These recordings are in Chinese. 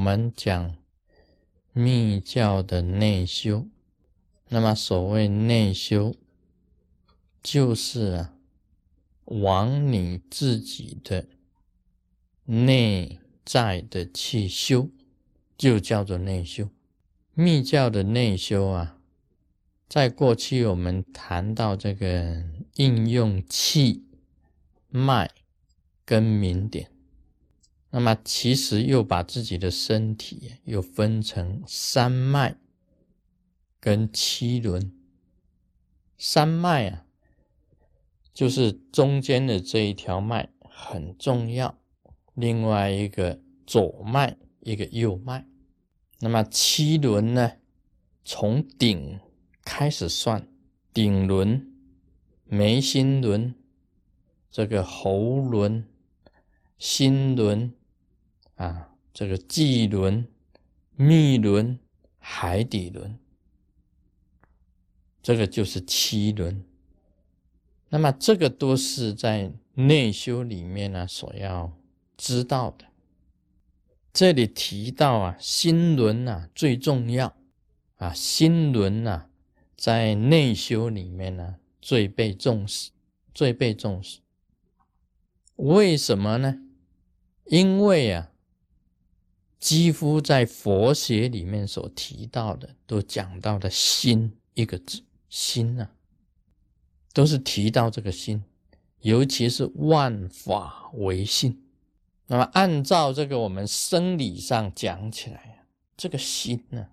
我们讲密教的内修，那么所谓内修，就是啊，往你自己的内在的去修，就叫做内修。密教的内修啊，在过去我们谈到这个应用气脉跟明点。那么，其实又把自己的身体又分成三脉跟七轮。三脉啊，就是中间的这一条脉很重要。另外一个左脉，一个右脉。那么七轮呢，从顶开始算，顶轮、眉心轮、这个喉轮、心轮。啊，这个际轮、密轮、海底轮，这个就是七轮。那么这个都是在内修里面呢所要知道的。这里提到啊，心轮啊最重要啊，心轮啊在内修里面呢最被重视，最被重视。为什么呢？因为啊。几乎在佛学里面所提到的，都讲到的心一个字，心啊，都是提到这个心，尤其是万法唯心。那么按照这个我们生理上讲起来啊，这个心呢，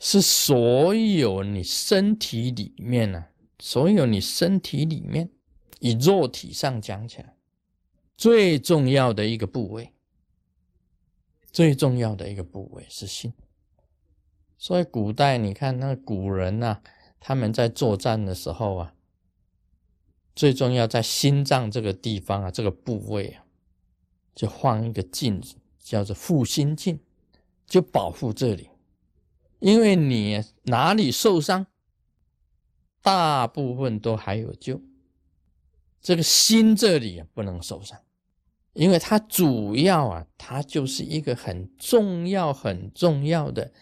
是所有你身体里面呢，所有你身体里面，以肉体上讲起来，最重要的一个部位。最重要的一个部位是心，所以古代你看那古人呐，他们在作战的时候啊，最重要在心脏这个地方啊，这个部位啊，就放一个镜子，叫做护心镜，就保护这里，因为你哪里受伤，大部分都还有救，这个心这里也不能受伤。因为它主要啊，它就是一个很重要、很重要的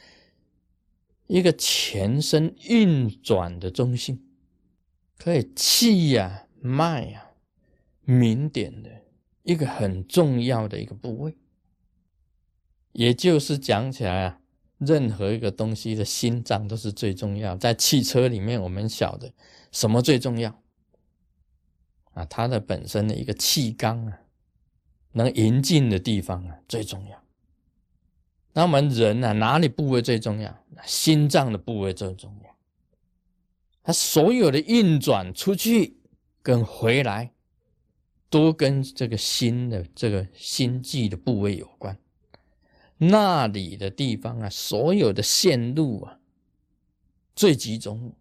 一个全身运转的中心，可以气呀、脉呀、明点的一个很重要的一个部位。也就是讲起来啊，任何一个东西的心脏都是最重要。在汽车里面，我们晓得什么最重要啊？它的本身的一个气缸啊。能引进的地方啊最重要。那我们人呢，哪里部位最重要？心脏的部位最重要。它所有的运转出去跟回来，都跟这个心的这个心悸的部位有关。那里的地方啊，所有的线路啊最集中。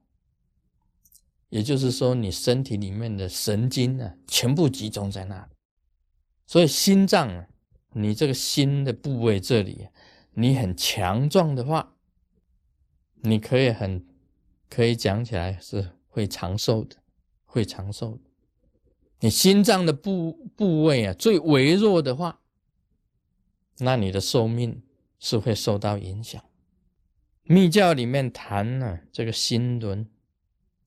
也就是说，你身体里面的神经呢，全部集中在那里。所以心脏啊，你这个心的部位这里，你很强壮的话，你可以很可以讲起来是会长寿的，会长寿的。你心脏的部部位啊最微弱的话，那你的寿命是会受到影响。密教里面谈呢，这个心轮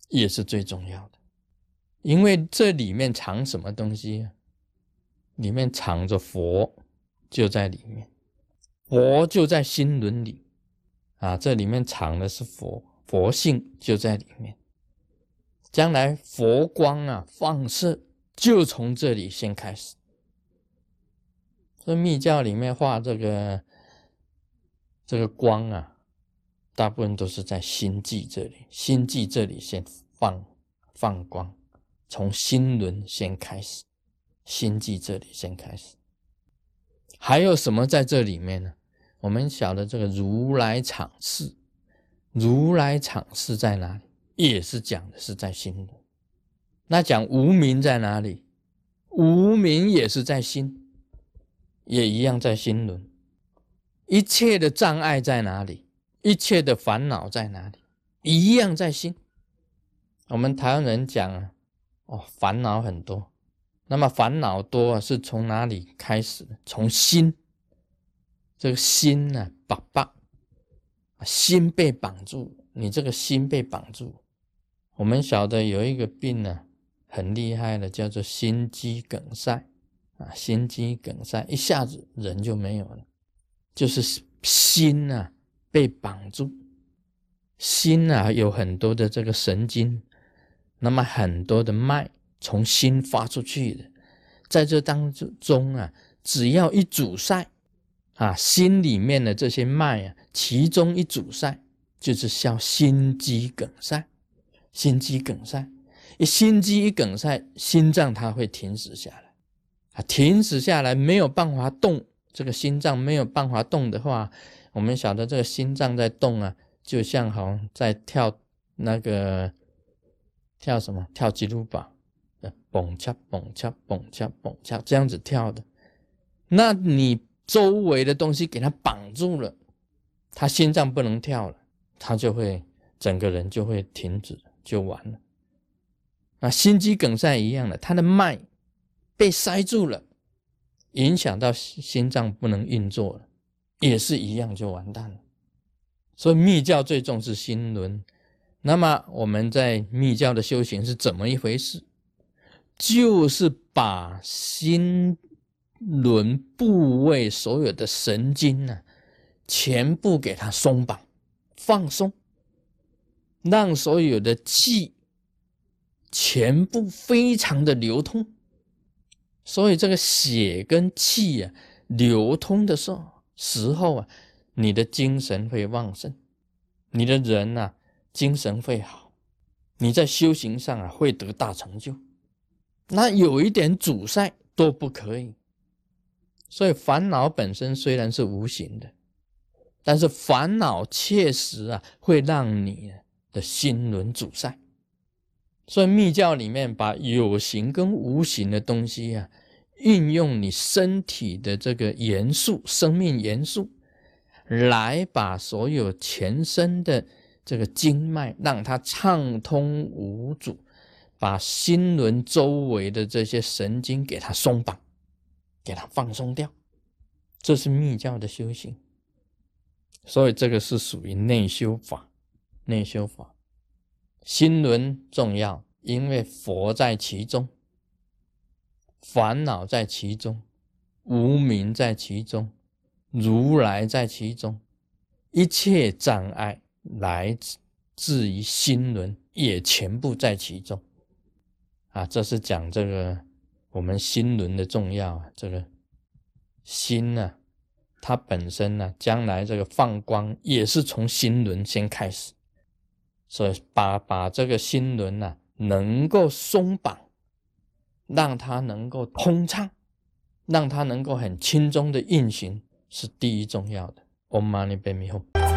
也是最重要的，因为这里面藏什么东西啊？里面藏着佛，就在里面，佛就在心轮里，啊，这里面藏的是佛，佛性就在里面。将来佛光啊放射，就从这里先开始。这密教里面画这个这个光啊，大部分都是在心际这里，心际这里先放放光，从心轮先开始。心际这里先开始，还有什么在这里面呢？我们晓得这个如来场事，如来场事在哪里？也是讲的是在心轮。那讲无名在哪里？无名也是在心，也一样在心轮。一切的障碍在哪里？一切的烦恼在哪里？一样在心。我们台湾人讲啊，哦，烦恼很多。那么烦恼多是从哪里开始？从心，这个心呢，绑绑，心被绑住，你这个心被绑住。我们晓得有一个病呢，很厉害的，叫做心肌梗塞啊，心肌梗塞一下子人就没有了，就是心啊被绑住，心啊有很多的这个神经，那么很多的脉从心发出去的，在这当中啊，只要一阻塞。啊，心里面的这些脉啊，其中一阻塞就是叫心肌梗塞。心肌梗塞，一心肌一梗塞，心脏它会停止下来。啊，停止下来没有办法动，这个心脏没有办法动的话，我们晓得这个心脏在动啊，就像好像在跳那个跳什么跳吉鲁巴，蹦恰蹦恰蹦恰蹦恰这样子跳的。那你。周围的东西给他绑住了，他心脏不能跳了，他就会整个人就会停止，就完了。啊，心肌梗塞一样的，他的脉被塞住了，影响到心脏不能运作了，也是一样就完蛋了。所以密教最重视心轮。那么我们在密教的修行是怎么一回事？就是把心。轮部位所有的神经呢，全部给它松绑、放松，让所有的气全部非常的流通。所以这个血跟气啊流通的时候时候啊，你的精神会旺盛，你的人呐精神会好，你在修行上啊会得大成就。那有一点阻塞都不可以。所以烦恼本身虽然是无形的，但是烦恼确实啊会让你的心轮阻塞。所以密教里面把有形跟无形的东西啊，运用你身体的这个元素、生命元素，来把所有全身的这个经脉让它畅通无阻，把心轮周围的这些神经给它松绑。给它放松掉，这是密教的修行，所以这个是属于内修法。内修法，心轮重要，因为佛在其中，烦恼在其中，无名在其中，如来在其中，一切障碍来自于心轮，也全部在其中。啊，这是讲这个。我们心轮的重要啊，这个心呢，它本身呢，将来这个放光也是从心轮先开始，所以把把这个心轮呢能够松绑，让它能够通畅，让它能够很轻松的运行，是第一重要的。Om Mani Padme Hum。